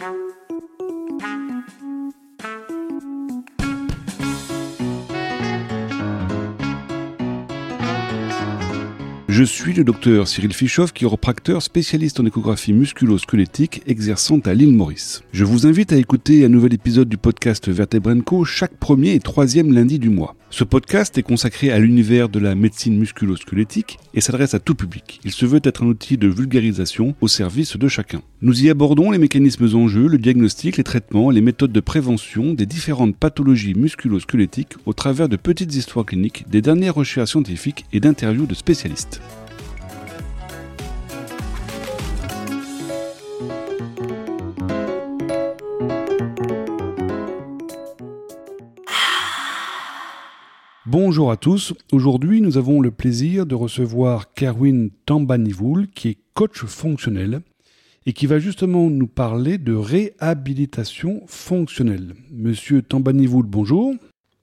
Thank you. Je suis le docteur Cyril Fischoff, chiropracteur spécialiste en échographie musculo-squelettique exerçant à l'île Maurice. Je vous invite à écouter un nouvel épisode du podcast Vertebrenco chaque premier et troisième lundi du mois. Ce podcast est consacré à l'univers de la médecine musculo-squelettique et s'adresse à tout public. Il se veut être un outil de vulgarisation au service de chacun. Nous y abordons les mécanismes en jeu, le diagnostic, les traitements, les méthodes de prévention des différentes pathologies musculo-squelettiques au travers de petites histoires cliniques, des dernières recherches scientifiques et d'interviews de spécialistes. Bonjour à tous. Aujourd'hui, nous avons le plaisir de recevoir Kerwin Tambanivoul, qui est coach fonctionnel et qui va justement nous parler de réhabilitation fonctionnelle. Monsieur Tambanivoul, bonjour.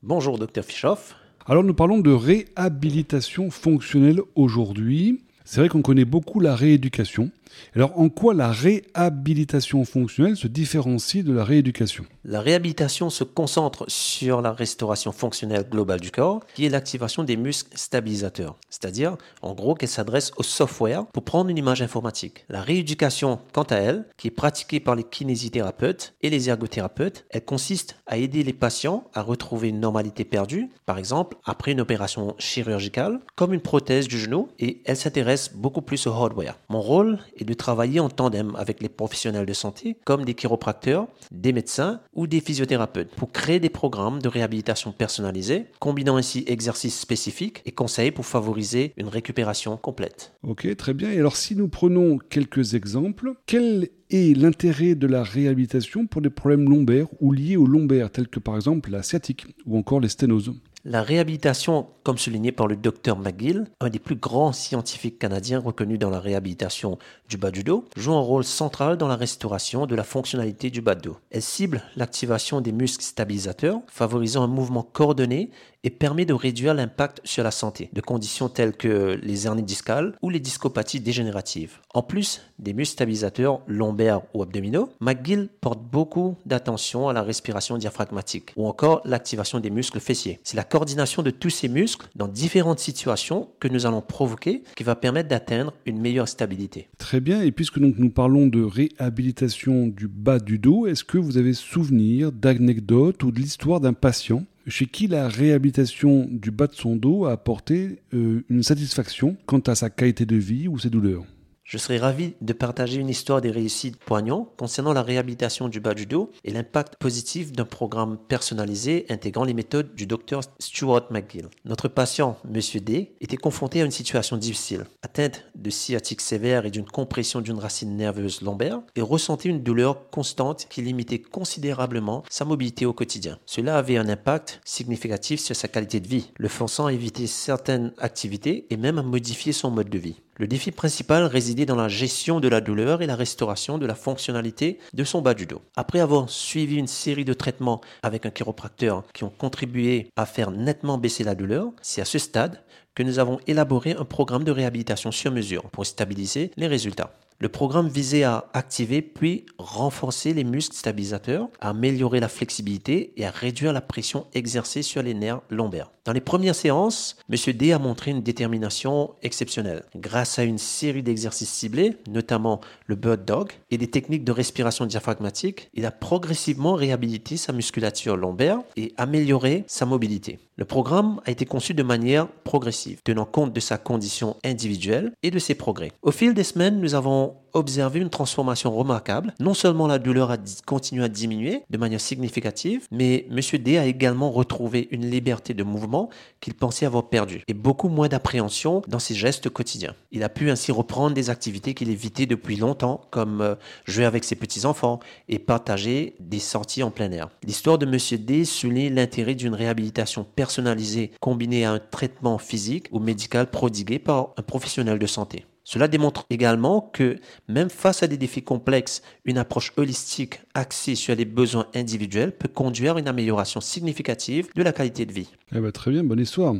Bonjour, docteur Fischoff. Alors, nous parlons de réhabilitation fonctionnelle aujourd'hui. C'est vrai qu'on connaît beaucoup la rééducation. Alors, en quoi la réhabilitation fonctionnelle se différencie de la rééducation? La réhabilitation se concentre sur la restauration fonctionnelle globale du corps, qui est l'activation des muscles stabilisateurs. C'est-à-dire, en gros, qu'elle s'adresse au software pour prendre une image informatique. La rééducation, quant à elle, qui est pratiquée par les kinésithérapeutes et les ergothérapeutes, elle consiste à aider les patients à retrouver une normalité perdue, par exemple après une opération chirurgicale, comme une prothèse du genou, et elle s'intéresse beaucoup plus au hardware. Mon rôle est de travailler en tandem avec les professionnels de santé, comme des chiropracteurs, des médecins ou des physiothérapeutes, pour créer des programmes de réhabilitation personnalisés, combinant ainsi exercices spécifiques et conseils pour favoriser une récupération complète. Ok, très bien. Et alors si nous prenons quelques exemples, quel est l'intérêt de la réhabilitation pour des problèmes lombaires ou liés aux lombaires, tels que par exemple la sciatique ou encore les sténoses? La réhabilitation, comme souligné par le docteur McGill, un des plus grands scientifiques canadiens reconnus dans la réhabilitation du bas du dos, joue un rôle central dans la restauration de la fonctionnalité du bas de dos. Elle cible l'activation des muscles stabilisateurs, favorisant un mouvement coordonné et permet de réduire l'impact sur la santé de conditions telles que les hernies discales ou les discopathies dégénératives. En plus des muscles stabilisateurs lombaires ou abdominaux, McGill porte beaucoup d'attention à la respiration diaphragmatique ou encore l'activation des muscles fessiers. C'est la coordination de tous ces muscles dans différentes situations que nous allons provoquer qui va permettre d'atteindre une meilleure stabilité. Très bien, et puisque nous parlons de réhabilitation du bas du dos, est-ce que vous avez souvenir d'anecdotes ou de l'histoire d'un patient chez qui la réhabilitation du bas de son dos a apporté euh, une satisfaction quant à sa qualité de vie ou ses douleurs je serais ravi de partager une histoire des réussites poignants concernant la réhabilitation du bas du dos et l'impact positif d'un programme personnalisé intégrant les méthodes du docteur Stuart McGill. Notre patient, Monsieur D, était confronté à une situation difficile. Atteinte de sciatique sévère et d'une compression d'une racine nerveuse lombaire, il ressentait une douleur constante qui limitait considérablement sa mobilité au quotidien. Cela avait un impact significatif sur sa qualité de vie, le forçant à éviter certaines activités et même à modifier son mode de vie. Le défi principal résidait dans la gestion de la douleur et la restauration de la fonctionnalité de son bas du dos. Après avoir suivi une série de traitements avec un chiropracteur qui ont contribué à faire nettement baisser la douleur, c'est à ce stade que nous avons élaboré un programme de réhabilitation sur mesure pour stabiliser les résultats. Le programme visait à activer puis renforcer les muscles stabilisateurs, à améliorer la flexibilité et à réduire la pression exercée sur les nerfs lombaires. Dans les premières séances, M. D a montré une détermination exceptionnelle. Grâce à une série d'exercices ciblés, notamment le bird dog et des techniques de respiration diaphragmatique, il a progressivement réhabilité sa musculature lombaire et amélioré sa mobilité. Le programme a été conçu de manière progressive, tenant compte de sa condition individuelle et de ses progrès. Au fil des semaines, nous avons observé une transformation remarquable. Non seulement la douleur a continué à diminuer de manière significative, mais M. D a également retrouvé une liberté de mouvement qu'il pensait avoir perdue et beaucoup moins d'appréhension dans ses gestes quotidiens. Il a pu ainsi reprendre des activités qu'il évitait depuis longtemps, comme euh, jouer avec ses petits-enfants et partager des sorties en plein air. L'histoire de M. D souligne l'intérêt d'une réhabilitation personnalisée combinée à un traitement physique ou médical prodigué par un professionnel de santé. Cela démontre également que même face à des défis complexes, une approche holistique axée sur les besoins individuels peut conduire à une amélioration significative de la qualité de vie. Eh ben, très bien, bonne histoire.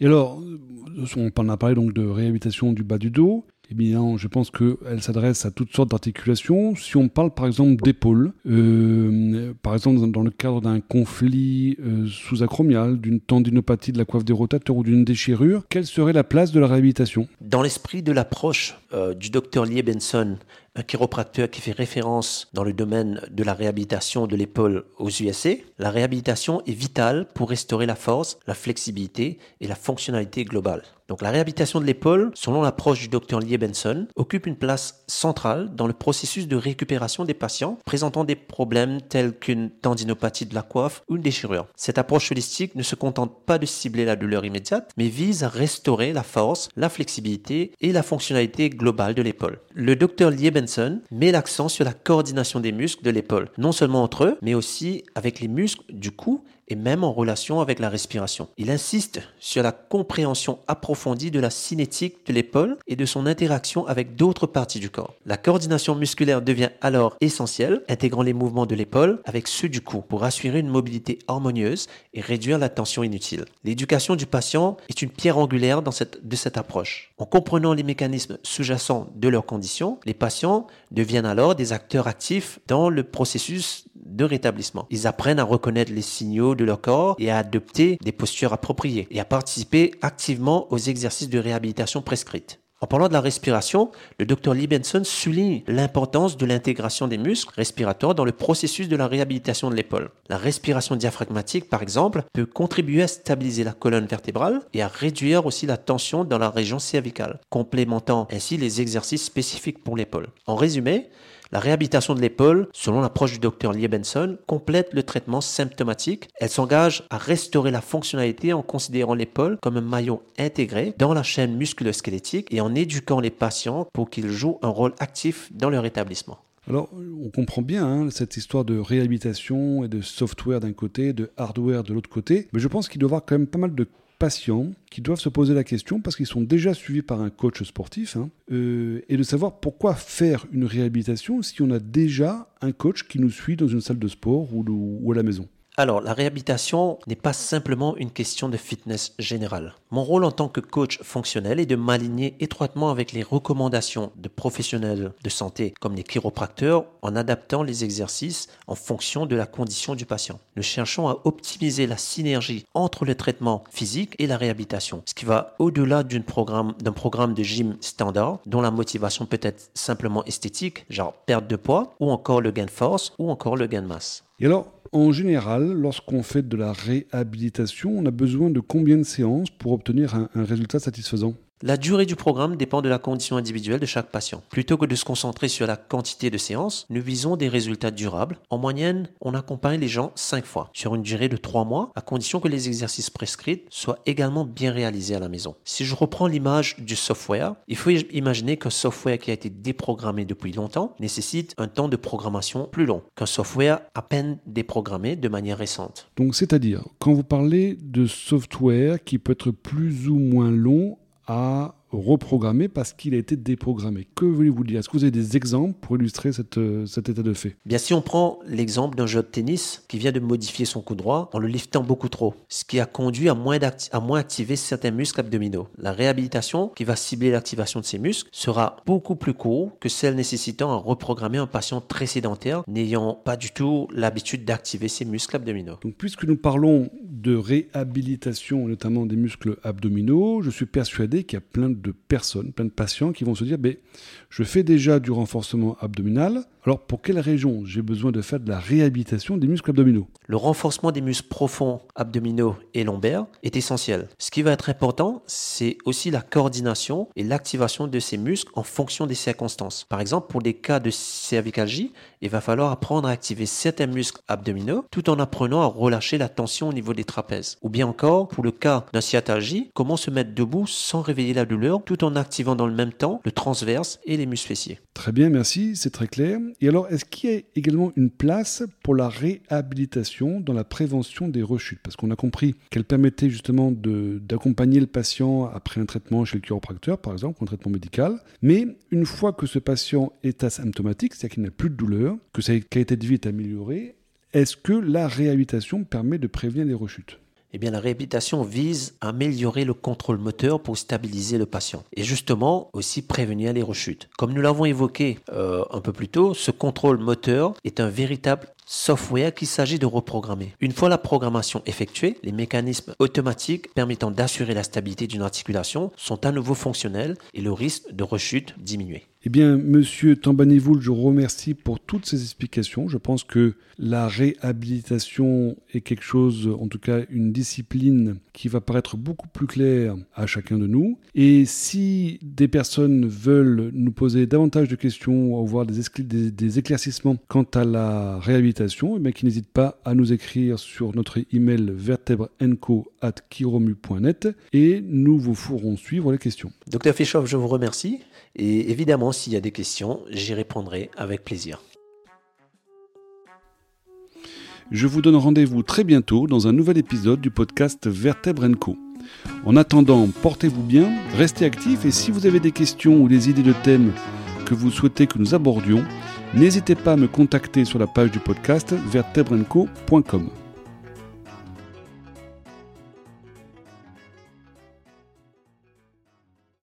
Et alors, on a parlé donc de réhabilitation du bas du dos. Eh bien, je pense qu'elle s'adresse à toutes sortes d'articulations. Si on parle par exemple d'épaule, euh, par exemple dans le cadre d'un conflit euh, sous-acromial, d'une tendinopathie de la coiffe des rotateurs ou d'une déchirure, quelle serait la place de la réhabilitation? Dans l'esprit de l'approche euh, du docteur Lee Benson, un chiropracteur qui fait référence dans le domaine de la réhabilitation de l'épaule aux USA, la réhabilitation est vitale pour restaurer la force, la flexibilité et la fonctionnalité globale. Donc la réhabilitation de l'épaule, selon l'approche du docteur Lee Benson, occupe une place centrale dans le processus de récupération des patients présentant des problèmes tels qu'une tendinopathie de la coiffe ou une déchirure. Cette approche holistique ne se contente pas de cibler la douleur immédiate, mais vise à restaurer la force, la flexibilité et la fonctionnalité globale de l'épaule. Le docteur met l'accent sur la coordination des muscles de l'épaule, non seulement entre eux, mais aussi avec les muscles du cou et même en relation avec la respiration. Il insiste sur la compréhension approfondie de la cinétique de l'épaule et de son interaction avec d'autres parties du corps. La coordination musculaire devient alors essentielle, intégrant les mouvements de l'épaule avec ceux du cou pour assurer une mobilité harmonieuse et réduire la tension inutile. L'éducation du patient est une pierre angulaire de cette approche. En comprenant les mécanismes sous-jacents de leurs conditions, les patients deviennent alors des acteurs actifs dans le processus de rétablissement. Ils apprennent à reconnaître les signaux de leur corps et à adopter des postures appropriées et à participer activement aux exercices de réhabilitation prescrites. En parlant de la respiration, le Dr Lee Benson souligne l'importance de l'intégration des muscles respiratoires dans le processus de la réhabilitation de l'épaule. La respiration diaphragmatique, par exemple, peut contribuer à stabiliser la colonne vertébrale et à réduire aussi la tension dans la région cervicale, complémentant ainsi les exercices spécifiques pour l'épaule. En résumé, la réhabilitation de l'épaule, selon l'approche du docteur Lee Benson, complète le traitement symptomatique. Elle s'engage à restaurer la fonctionnalité en considérant l'épaule comme un maillon intégré dans la chaîne musculo-squelettique et en éduquant les patients pour qu'ils jouent un rôle actif dans leur établissement. Alors, on comprend bien hein, cette histoire de réhabilitation et de software d'un côté, de hardware de l'autre côté, mais je pense qu'il doit y avoir quand même pas mal de patients qui doivent se poser la question parce qu'ils sont déjà suivis par un coach sportif hein, euh, et de savoir pourquoi faire une réhabilitation si on a déjà un coach qui nous suit dans une salle de sport ou à la maison. Alors, la réhabilitation n'est pas simplement une question de fitness générale. Mon rôle en tant que coach fonctionnel est de m'aligner étroitement avec les recommandations de professionnels de santé comme les chiropracteurs en adaptant les exercices en fonction de la condition du patient. Nous cherchons à optimiser la synergie entre le traitement physique et la réhabilitation, ce qui va au-delà d'un programme, programme de gym standard dont la motivation peut être simplement esthétique, genre perte de poids, ou encore le gain de force, ou encore le gain de masse. Et alors, en général, lorsqu'on fait de la réhabilitation, on a besoin de combien de séances pour obtenir un, résultat satisfaisant? La durée du programme dépend de la condition individuelle de chaque patient. Plutôt que de se concentrer sur la quantité de séances, nous visons des résultats durables. En moyenne, on accompagne les gens 5 fois, sur une durée de 3 mois, à condition que les exercices prescrits soient également bien réalisés à la maison. Si je reprends l'image du software, il faut imaginer qu'un software qui a été déprogrammé depuis longtemps nécessite un temps de programmation plus long qu'un software à peine déprogrammé de manière récente. Donc c'est-à-dire, quand vous parlez de software qui peut être plus ou moins long, à reprogrammé parce qu'il a été déprogrammé. Que voulez-vous dire? Est-ce que vous avez des exemples pour illustrer cette, euh, cet état de fait? Bien, si on prend l'exemple d'un jeu de tennis qui vient de modifier son coup droit en le liftant beaucoup trop, ce qui a conduit à moins, à moins activer certains muscles abdominaux. La réhabilitation qui va cibler l'activation de ces muscles sera beaucoup plus courte que celle nécessitant à reprogrammer un patient très sédentaire n'ayant pas du tout l'habitude d'activer ses muscles abdominaux. Donc, puisque nous parlons de réhabilitation, notamment des muscles abdominaux, je suis persuadé qu'il y a plein de personnes, plein de patients qui vont se dire, je fais déjà du renforcement abdominal, alors pour quelle région j'ai besoin de faire de la réhabilitation des muscles abdominaux? Le renforcement des muscles profonds abdominaux et lombaires est essentiel. Ce qui va être important, c'est aussi la coordination et l'activation de ces muscles en fonction des circonstances. Par exemple, pour des cas de cervicalgie, il va falloir apprendre à activer certains muscles abdominaux tout en apprenant à relâcher la tension au niveau des trapèzes. Ou bien encore, pour le cas d'un sciatalgie, comment se mettre debout sans réveiller la douleur tout en activant dans le même temps le transverse et les muscles fessiers. Très bien, merci, c'est très clair. Et alors, est-ce qu'il y a également une place pour la réhabilitation dans la prévention des rechutes? Parce qu'on a compris qu'elle permettait justement d'accompagner le patient après un traitement chez le chiropracteur, par exemple, un traitement médical. Mais une fois que ce patient est asymptomatique, c'est-à-dire qu'il n'a plus de douleur, que sa qualité de vie est améliorée, est-ce que la réhabilitation permet de prévenir les rechutes? Eh bien, la réhabilitation vise à améliorer le contrôle moteur pour stabiliser le patient et justement aussi prévenir les rechutes. Comme nous l'avons évoqué euh, un peu plus tôt, ce contrôle moteur est un véritable software qu'il s'agit de reprogrammer. Une fois la programmation effectuée, les mécanismes automatiques permettant d'assurer la stabilité d'une articulation sont à nouveau fonctionnels et le risque de rechute diminue. Eh bien, monsieur Tambanivoul, je vous remercie pour toutes ces explications. Je pense que la réhabilitation est quelque chose, en tout cas une discipline qui va paraître beaucoup plus claire à chacun de nous. Et si des personnes veulent nous poser davantage de questions ou avoir des, éclaircissements quant à la réhabilitation, eh bien, qu'ils n'hésitent pas à nous écrire sur notre email vertebrenco.kiromu.net et nous vous ferons suivre les questions. Docteur Fischoff, je vous remercie. Et évidemment, s'il y a des questions, j'y répondrai avec plaisir. Je vous donne rendez-vous très bientôt dans un nouvel épisode du podcast Vertèbre Co. En attendant, portez-vous bien, restez actifs et si vous avez des questions ou des idées de thèmes que vous souhaitez que nous abordions, n'hésitez pas à me contacter sur la page du podcast vertebrenco.com.